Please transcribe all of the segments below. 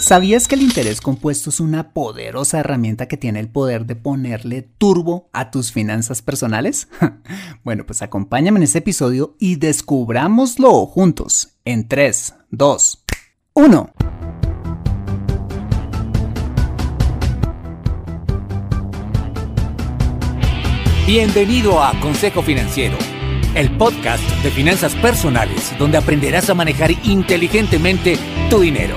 ¿Sabías que el interés compuesto es una poderosa herramienta que tiene el poder de ponerle turbo a tus finanzas personales? bueno, pues acompáñame en este episodio y descubrámoslo juntos en 3, 2, 1. Bienvenido a Consejo Financiero, el podcast de finanzas personales donde aprenderás a manejar inteligentemente tu dinero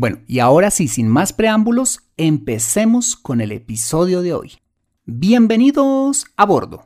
Bueno, y ahora sí, sin más preámbulos, empecemos con el episodio de hoy. Bienvenidos a bordo.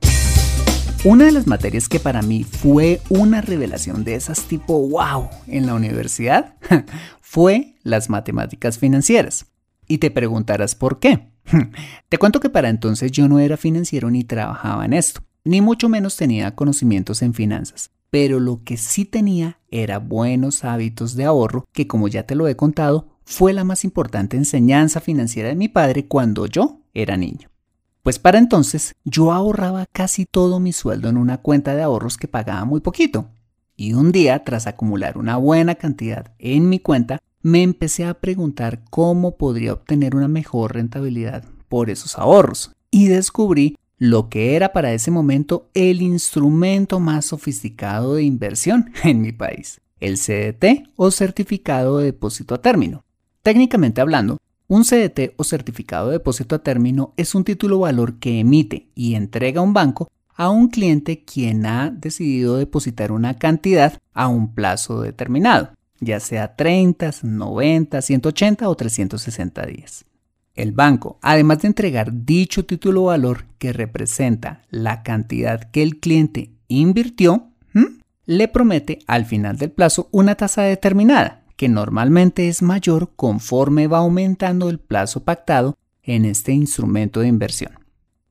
Una de las materias que para mí fue una revelación de esas tipo wow en la universidad fue las matemáticas financieras. Y te preguntarás por qué. Te cuento que para entonces yo no era financiero ni trabajaba en esto, ni mucho menos tenía conocimientos en finanzas pero lo que sí tenía era buenos hábitos de ahorro, que como ya te lo he contado, fue la más importante enseñanza financiera de mi padre cuando yo era niño. Pues para entonces yo ahorraba casi todo mi sueldo en una cuenta de ahorros que pagaba muy poquito. Y un día, tras acumular una buena cantidad en mi cuenta, me empecé a preguntar cómo podría obtener una mejor rentabilidad por esos ahorros. Y descubrí lo que era para ese momento el instrumento más sofisticado de inversión en mi país, el CDT o certificado de depósito a término. Técnicamente hablando, un CDT o certificado de depósito a término es un título valor que emite y entrega un banco a un cliente quien ha decidido depositar una cantidad a un plazo determinado, ya sea 30, 90, 180 o 360 días. El banco, además de entregar dicho título valor que representa la cantidad que el cliente invirtió, le promete al final del plazo una tasa determinada, que normalmente es mayor conforme va aumentando el plazo pactado en este instrumento de inversión.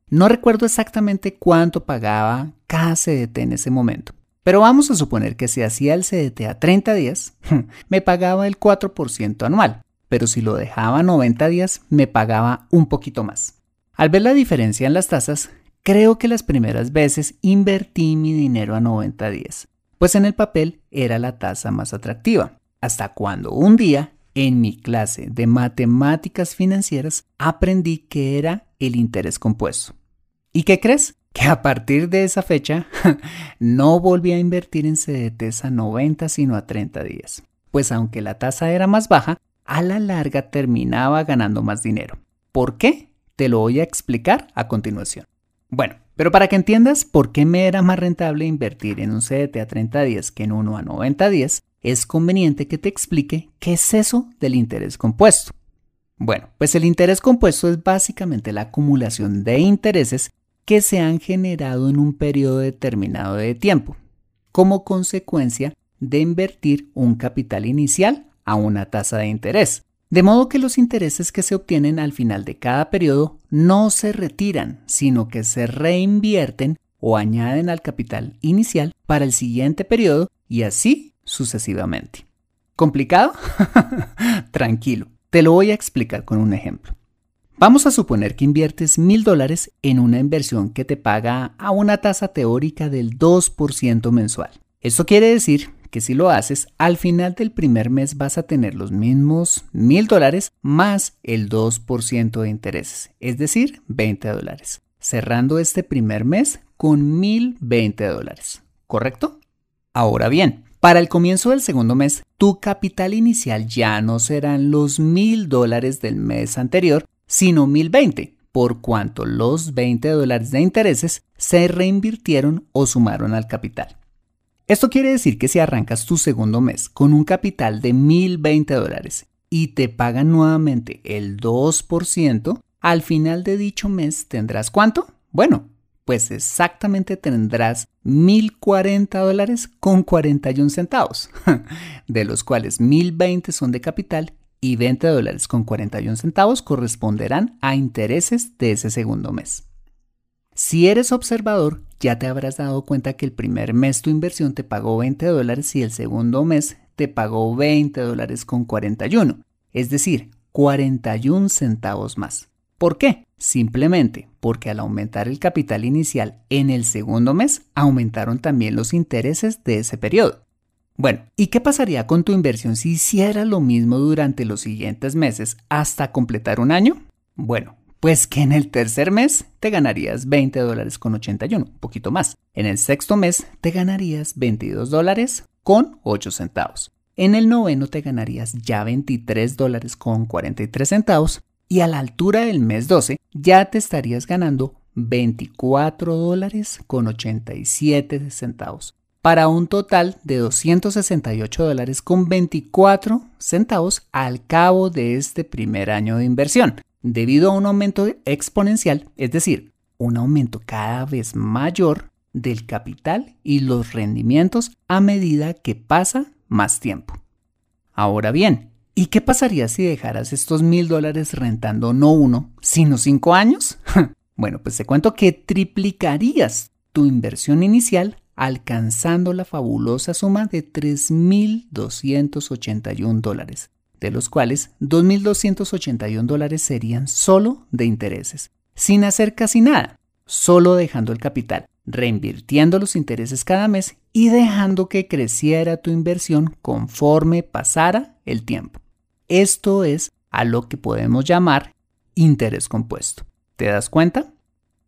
No recuerdo exactamente cuánto pagaba cada CDT en ese momento, pero vamos a suponer que si hacía el CDT a 30 días, me pagaba el 4% anual, pero si lo dejaba 90 días me pagaba un poquito más. Al ver la diferencia en las tasas, creo que las primeras veces invertí mi dinero a 90 días, pues en el papel era la tasa más atractiva, hasta cuando un día, en mi clase de matemáticas financieras, aprendí que era el interés compuesto. ¿Y qué crees? Que a partir de esa fecha no volví a invertir en CDTs a 90 sino a 30 días, pues aunque la tasa era más baja, a la larga terminaba ganando más dinero. ¿Por qué? Te lo voy a explicar a continuación. Bueno, pero para que entiendas por qué me era más rentable invertir en un CDT a 30 días que en uno a 90 días, es conveniente que te explique qué es eso del interés compuesto. Bueno, pues el interés compuesto es básicamente la acumulación de intereses que se han generado en un periodo determinado de tiempo, como consecuencia de invertir un capital inicial a una tasa de interés, De modo que los intereses que se obtienen al final de cada periodo no se retiran, sino que se reinvierten o añaden al capital inicial para el siguiente periodo y así sucesivamente. ¿Complicado? Tranquilo, te lo voy a explicar con un ejemplo. Vamos a suponer que inviertes mil dólares en una inversión que te paga a una tasa teórica del 2% mensual. Esto quiere decir que si lo haces, al final del primer mes vas a tener los mismos mil dólares más el 2% de intereses, es decir, 20 dólares, cerrando este primer mes con 1020 dólares, ¿correcto? Ahora bien, para el comienzo del segundo mes, tu capital inicial ya no serán los mil dólares del mes anterior, sino 1020, por cuanto los 20 dólares de intereses se reinvirtieron o sumaron al capital. Esto quiere decir que si arrancas tu segundo mes con un capital de 1020 dólares y te pagan nuevamente el 2%, al final de dicho mes tendrás cuánto? Bueno, pues exactamente tendrás 1040 dólares con 41 centavos, de los cuales 1020 son de capital y 20 dólares con 41 centavos corresponderán a intereses de ese segundo mes. Si eres observador, ya te habrás dado cuenta que el primer mes tu inversión te pagó 20 dólares y el segundo mes te pagó 20 dólares con 41, es decir, 41 centavos más. ¿Por qué? Simplemente porque al aumentar el capital inicial en el segundo mes, aumentaron también los intereses de ese periodo. Bueno, ¿y qué pasaría con tu inversión si hiciera lo mismo durante los siguientes meses hasta completar un año? Bueno, pues que en el tercer mes te ganarías 20 dólares con 81, un poquito más. En el sexto mes te ganarías 22 dólares con 8 centavos. En el noveno te ganarías ya 23 dólares con 43 centavos. Y a la altura del mes 12 ya te estarías ganando 24 dólares con 87 centavos. Para un total de 268 dólares con 24 centavos al cabo de este primer año de inversión debido a un aumento exponencial, es decir, un aumento cada vez mayor del capital y los rendimientos a medida que pasa más tiempo. Ahora bien, ¿y qué pasaría si dejaras estos mil dólares rentando no uno, sino cinco años? bueno, pues te cuento que triplicarías tu inversión inicial alcanzando la fabulosa suma de 3.281 dólares, de los cuales 2.281 dólares serían solo de intereses, sin hacer casi nada, solo dejando el capital, reinvirtiendo los intereses cada mes y dejando que creciera tu inversión conforme pasara el tiempo. Esto es a lo que podemos llamar interés compuesto. ¿Te das cuenta?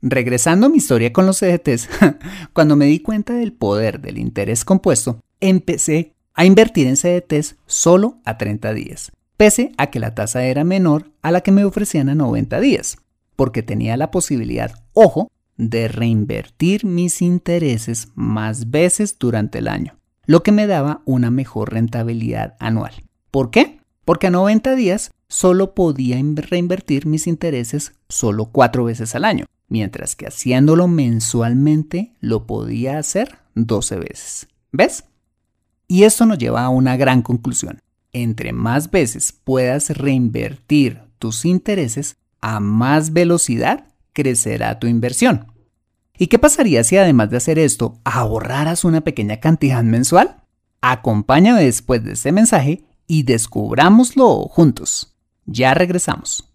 Regresando a mi historia con los CDTs, cuando me di cuenta del poder del interés compuesto, empecé a invertir en CDTs solo a 30 días, pese a que la tasa era menor a la que me ofrecían a 90 días, porque tenía la posibilidad, ojo, de reinvertir mis intereses más veces durante el año, lo que me daba una mejor rentabilidad anual. ¿Por qué? Porque a 90 días solo podía reinvertir mis intereses solo cuatro veces al año, mientras que haciéndolo mensualmente lo podía hacer 12 veces. ¿Ves? Y esto nos lleva a una gran conclusión. Entre más veces puedas reinvertir tus intereses, a más velocidad crecerá tu inversión. ¿Y qué pasaría si además de hacer esto ahorraras una pequeña cantidad mensual? Acompáñame después de este mensaje y descubrámoslo juntos. Ya regresamos.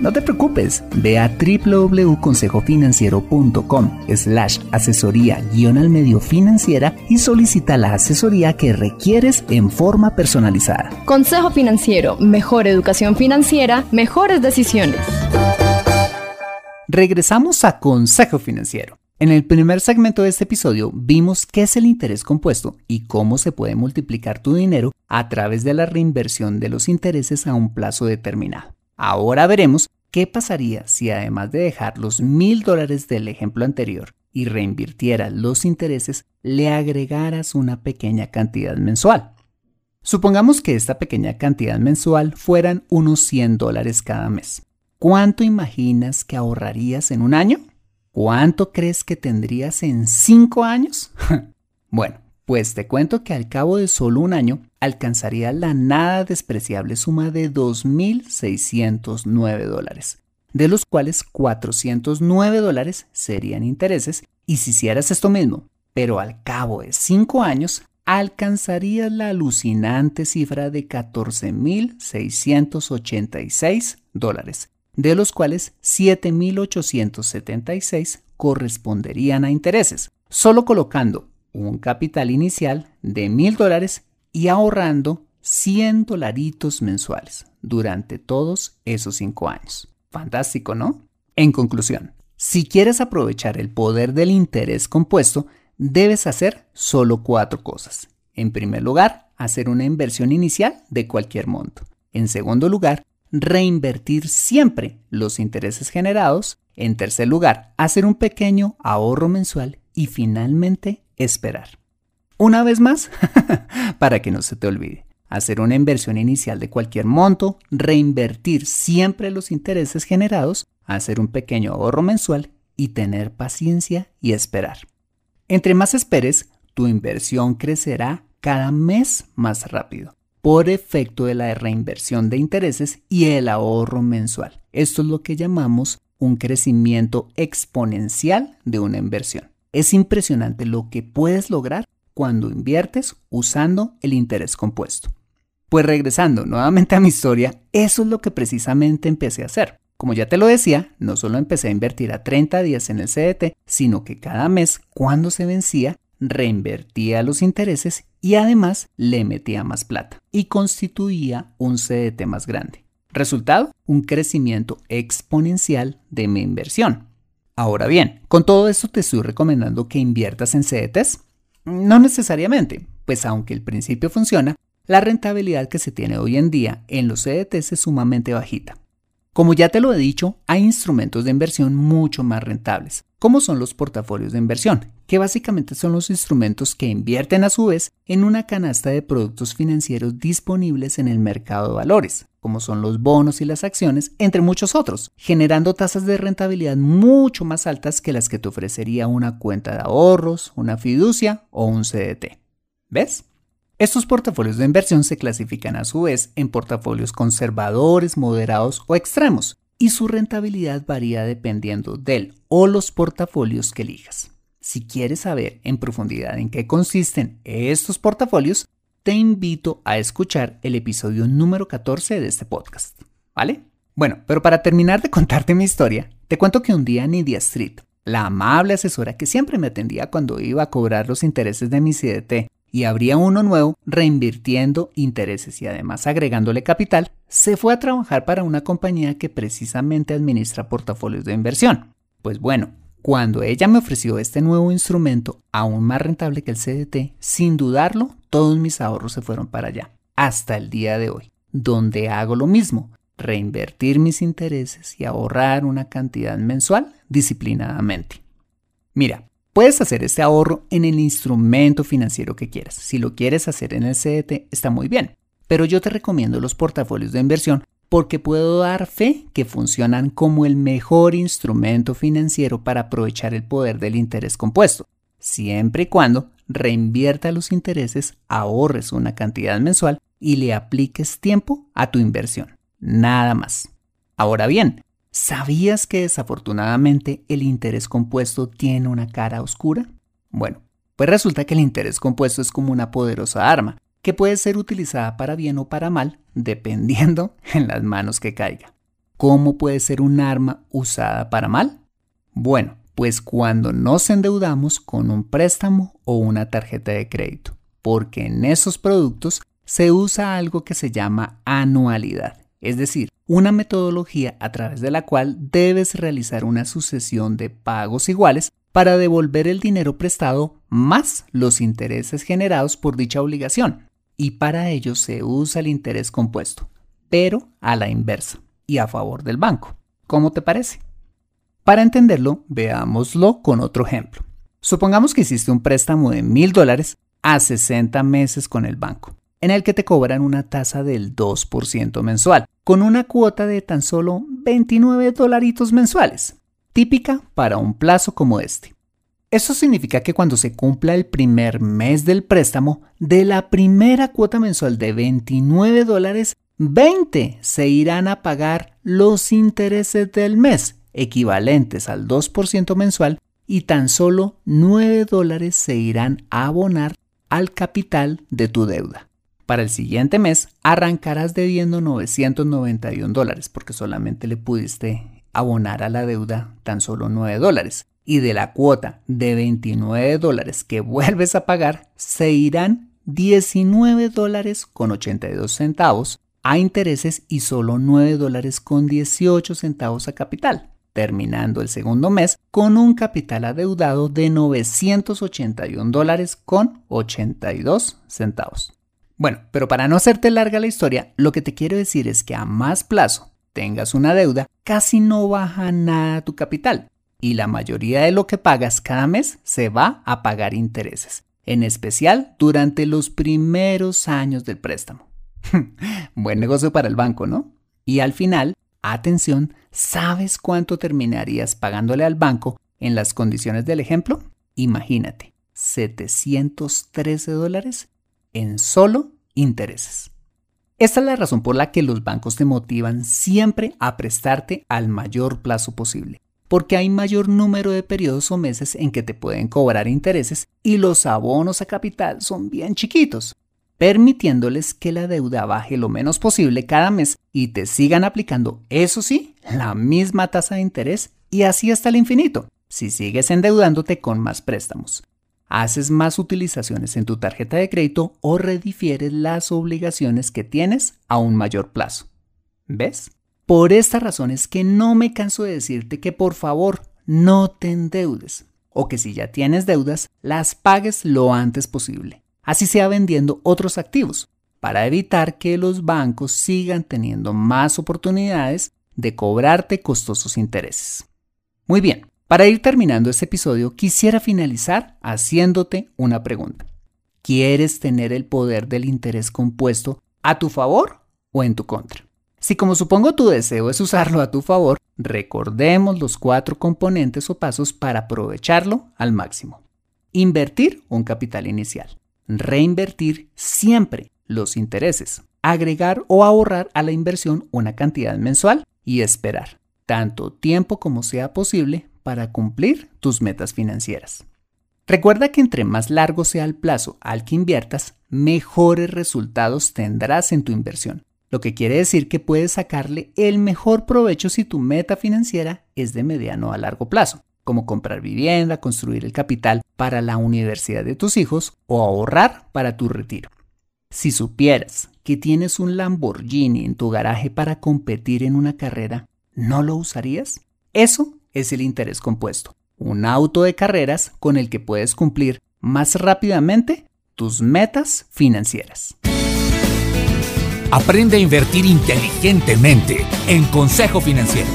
no te preocupes, ve a www.consejofinanciero.com slash asesoría guion al medio financiera y solicita la asesoría que requieres en forma personalizada. Consejo Financiero, mejor educación financiera, mejores decisiones. Regresamos a Consejo Financiero. En el primer segmento de este episodio vimos qué es el interés compuesto y cómo se puede multiplicar tu dinero a través de la reinversión de los intereses a un plazo determinado. Ahora veremos qué pasaría si además de dejar los mil dólares del ejemplo anterior, y reinvirtieras los intereses, le agregaras una pequeña cantidad mensual. Supongamos que esta pequeña cantidad mensual fueran unos 100 dólares cada mes. ¿Cuánto imaginas que ahorrarías en un año? ¿Cuánto crees que tendrías en 5 años? bueno, pues te cuento que al cabo de solo un año alcanzaría la nada despreciable suma de 2.609 dólares, de los cuales 409 dólares serían intereses y si hicieras esto mismo, pero al cabo de 5 años alcanzarías la alucinante cifra de 14.686 dólares, de los cuales 7.876 corresponderían a intereses, solo colocando un capital inicial de mil dólares y ahorrando 100 dolaritos mensuales durante todos esos cinco años. Fantástico, ¿no? En conclusión, si quieres aprovechar el poder del interés compuesto, debes hacer solo cuatro cosas. En primer lugar, hacer una inversión inicial de cualquier monto. En segundo lugar, reinvertir siempre los intereses generados. En tercer lugar, hacer un pequeño ahorro mensual. Y finalmente, esperar. Una vez más, para que no se te olvide, hacer una inversión inicial de cualquier monto, reinvertir siempre los intereses generados, hacer un pequeño ahorro mensual y tener paciencia y esperar. Entre más esperes, tu inversión crecerá cada mes más rápido por efecto de la reinversión de intereses y el ahorro mensual. Esto es lo que llamamos un crecimiento exponencial de una inversión. Es impresionante lo que puedes lograr cuando inviertes usando el interés compuesto. Pues regresando nuevamente a mi historia, eso es lo que precisamente empecé a hacer. Como ya te lo decía, no solo empecé a invertir a 30 días en el CDT, sino que cada mes, cuando se vencía, reinvertía los intereses y además le metía más plata y constituía un CDT más grande. Resultado, un crecimiento exponencial de mi inversión. Ahora bien, con todo esto te estoy recomendando que inviertas en CDTs. No necesariamente, pues aunque el principio funciona, la rentabilidad que se tiene hoy en día en los CDTs es sumamente bajita. Como ya te lo he dicho, hay instrumentos de inversión mucho más rentables, como son los portafolios de inversión, que básicamente son los instrumentos que invierten a su vez en una canasta de productos financieros disponibles en el mercado de valores, como son los bonos y las acciones, entre muchos otros, generando tasas de rentabilidad mucho más altas que las que te ofrecería una cuenta de ahorros, una fiducia o un CDT. ¿Ves? Estos portafolios de inversión se clasifican a su vez en portafolios conservadores, moderados o extremos, y su rentabilidad varía dependiendo del o los portafolios que elijas. Si quieres saber en profundidad en qué consisten estos portafolios, te invito a escuchar el episodio número 14 de este podcast. ¿Vale? Bueno, pero para terminar de contarte mi historia, te cuento que un día Nidia Street, la amable asesora que siempre me atendía cuando iba a cobrar los intereses de mi CDT y abría uno nuevo reinvirtiendo intereses y además agregándole capital, se fue a trabajar para una compañía que precisamente administra portafolios de inversión. Pues bueno, cuando ella me ofreció este nuevo instrumento aún más rentable que el CDT, sin dudarlo, todos mis ahorros se fueron para allá, hasta el día de hoy, donde hago lo mismo, reinvertir mis intereses y ahorrar una cantidad mensual disciplinadamente. Mira, Puedes hacer este ahorro en el instrumento financiero que quieras. Si lo quieres hacer en el CDT, está muy bien. Pero yo te recomiendo los portafolios de inversión porque puedo dar fe que funcionan como el mejor instrumento financiero para aprovechar el poder del interés compuesto, siempre y cuando reinvierta los intereses, ahorres una cantidad mensual y le apliques tiempo a tu inversión. Nada más. Ahora bien, ¿Sabías que desafortunadamente el interés compuesto tiene una cara oscura? Bueno, pues resulta que el interés compuesto es como una poderosa arma que puede ser utilizada para bien o para mal, dependiendo en las manos que caiga. ¿Cómo puede ser un arma usada para mal? Bueno, pues cuando nos endeudamos con un préstamo o una tarjeta de crédito, porque en esos productos se usa algo que se llama anualidad es decir, una metodología a través de la cual debes realizar una sucesión de pagos iguales para devolver el dinero prestado más los intereses generados por dicha obligación. Y para ello se usa el interés compuesto, pero a la inversa y a favor del banco. ¿Cómo te parece? Para entenderlo, veámoslo con otro ejemplo. Supongamos que hiciste un préstamo de mil dólares a 60 meses con el banco, en el que te cobran una tasa del 2% mensual, con una cuota de tan solo 29 dolaritos mensuales, típica para un plazo como este. Eso significa que cuando se cumpla el primer mes del préstamo, de la primera cuota mensual de 29 dólares, 20 se irán a pagar los intereses del mes, equivalentes al 2% mensual, y tan solo 9 dólares se irán a abonar al capital de tu deuda. Para el siguiente mes arrancarás debiendo 991 dólares porque solamente le pudiste abonar a la deuda tan solo 9 dólares y de la cuota de 29 dólares que vuelves a pagar, se irán 19 dólares con 82 centavos a intereses y solo 9 dólares con 18 centavos a capital, terminando el segundo mes con un capital adeudado de 981 dólares con 82 centavos. Bueno, pero para no hacerte larga la historia, lo que te quiero decir es que a más plazo tengas una deuda, casi no baja nada tu capital y la mayoría de lo que pagas cada mes se va a pagar intereses, en especial durante los primeros años del préstamo. Buen negocio para el banco, ¿no? Y al final, atención, ¿sabes cuánto terminarías pagándole al banco en las condiciones del ejemplo? Imagínate, 713 dólares en solo intereses. Esta es la razón por la que los bancos te motivan siempre a prestarte al mayor plazo posible porque hay mayor número de periodos o meses en que te pueden cobrar intereses y los abonos a capital son bien chiquitos, permitiéndoles que la deuda baje lo menos posible cada mes y te sigan aplicando, eso sí, la misma tasa de interés y así hasta el infinito, si sigues endeudándote con más préstamos. Haces más utilizaciones en tu tarjeta de crédito o redifieres las obligaciones que tienes a un mayor plazo. ¿Ves? Por esta razón es que no me canso de decirte que por favor no te endeudes o que si ya tienes deudas las pagues lo antes posible, así sea vendiendo otros activos, para evitar que los bancos sigan teniendo más oportunidades de cobrarte costosos intereses. Muy bien, para ir terminando este episodio quisiera finalizar haciéndote una pregunta. ¿Quieres tener el poder del interés compuesto a tu favor o en tu contra? Si como supongo tu deseo es usarlo a tu favor, recordemos los cuatro componentes o pasos para aprovecharlo al máximo. Invertir un capital inicial. Reinvertir siempre los intereses. Agregar o ahorrar a la inversión una cantidad mensual y esperar tanto tiempo como sea posible para cumplir tus metas financieras. Recuerda que entre más largo sea el plazo al que inviertas, mejores resultados tendrás en tu inversión lo que quiere decir que puedes sacarle el mejor provecho si tu meta financiera es de mediano a largo plazo, como comprar vivienda, construir el capital para la universidad de tus hijos o ahorrar para tu retiro. Si supieras que tienes un Lamborghini en tu garaje para competir en una carrera, ¿no lo usarías? Eso es el interés compuesto, un auto de carreras con el que puedes cumplir más rápidamente tus metas financieras. Aprende a invertir inteligentemente en Consejo Financiero.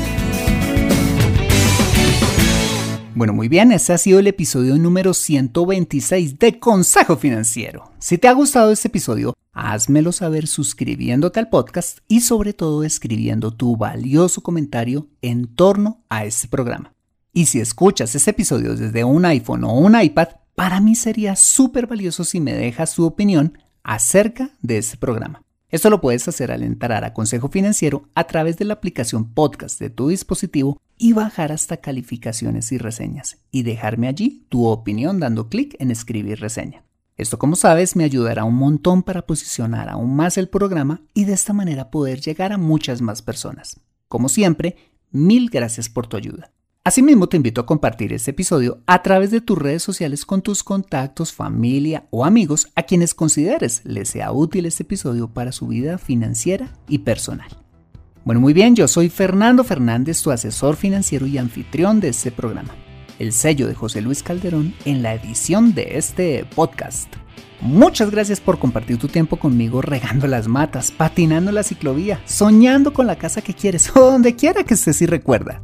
Bueno, muy bien, ese ha sido el episodio número 126 de Consejo Financiero. Si te ha gustado este episodio, házmelo saber suscribiéndote al podcast y sobre todo escribiendo tu valioso comentario en torno a este programa. Y si escuchas este episodio desde un iPhone o un iPad, para mí sería súper valioso si me dejas tu opinión acerca de este programa. Esto lo puedes hacer al entrar a Consejo Financiero a través de la aplicación podcast de tu dispositivo y bajar hasta calificaciones y reseñas y dejarme allí tu opinión dando clic en escribir reseña. Esto como sabes me ayudará un montón para posicionar aún más el programa y de esta manera poder llegar a muchas más personas. Como siempre, mil gracias por tu ayuda. Asimismo, te invito a compartir este episodio a través de tus redes sociales con tus contactos, familia o amigos a quienes consideres les sea útil este episodio para su vida financiera y personal. Bueno, muy bien, yo soy Fernando Fernández, tu asesor financiero y anfitrión de este programa. El sello de José Luis Calderón en la edición de este podcast. Muchas gracias por compartir tu tiempo conmigo regando las matas, patinando la ciclovía, soñando con la casa que quieres o donde quiera que estés y recuerda